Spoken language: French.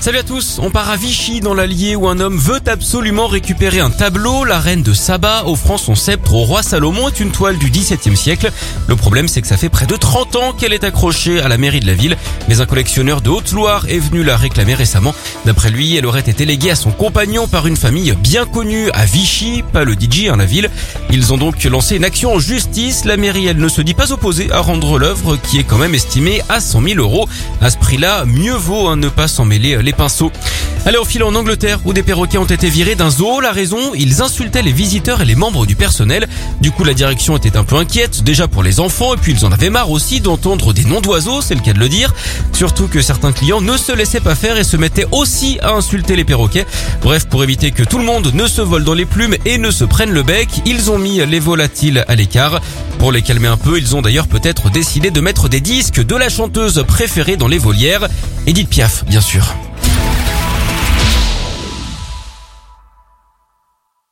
Salut à tous, on part à Vichy dans l'Allier où un homme veut absolument récupérer un tableau. La reine de Saba offrant son sceptre au roi Salomon est une toile du XVIIe siècle. Le problème c'est que ça fait près de 30 ans qu'elle est accrochée à la mairie de la ville. Mais un collectionneur de Haute-Loire est venu la réclamer récemment. D'après lui, elle aurait été léguée à son compagnon par une famille bien connue à Vichy, pas le DJ, hein, la ville. Ils ont donc lancé une action en justice. La mairie, elle ne se dit pas opposée à rendre l'œuvre qui est quand même estimée à 100 000 euros. À ce prix-là, mieux vaut hein, ne pas s'en mêler les pinceaux. Allez, au fil en Angleterre où des perroquets ont été virés d'un zoo. La raison, ils insultaient les visiteurs et les membres du personnel. Du coup, la direction était un peu inquiète, déjà pour les enfants, et puis ils en avaient marre aussi d'entendre des noms d'oiseaux, c'est le cas de le dire. Surtout que certains clients ne se laissaient pas faire et se mettaient aussi à insulter les perroquets. Bref, pour éviter que tout le monde ne se vole dans les plumes et ne se prenne le bec, ils ont mis les volatiles à l'écart. Pour les calmer un peu, ils ont d'ailleurs peut-être décidé de mettre des disques de la chanteuse préférée dans les volières, Edith Piaf, bien sûr.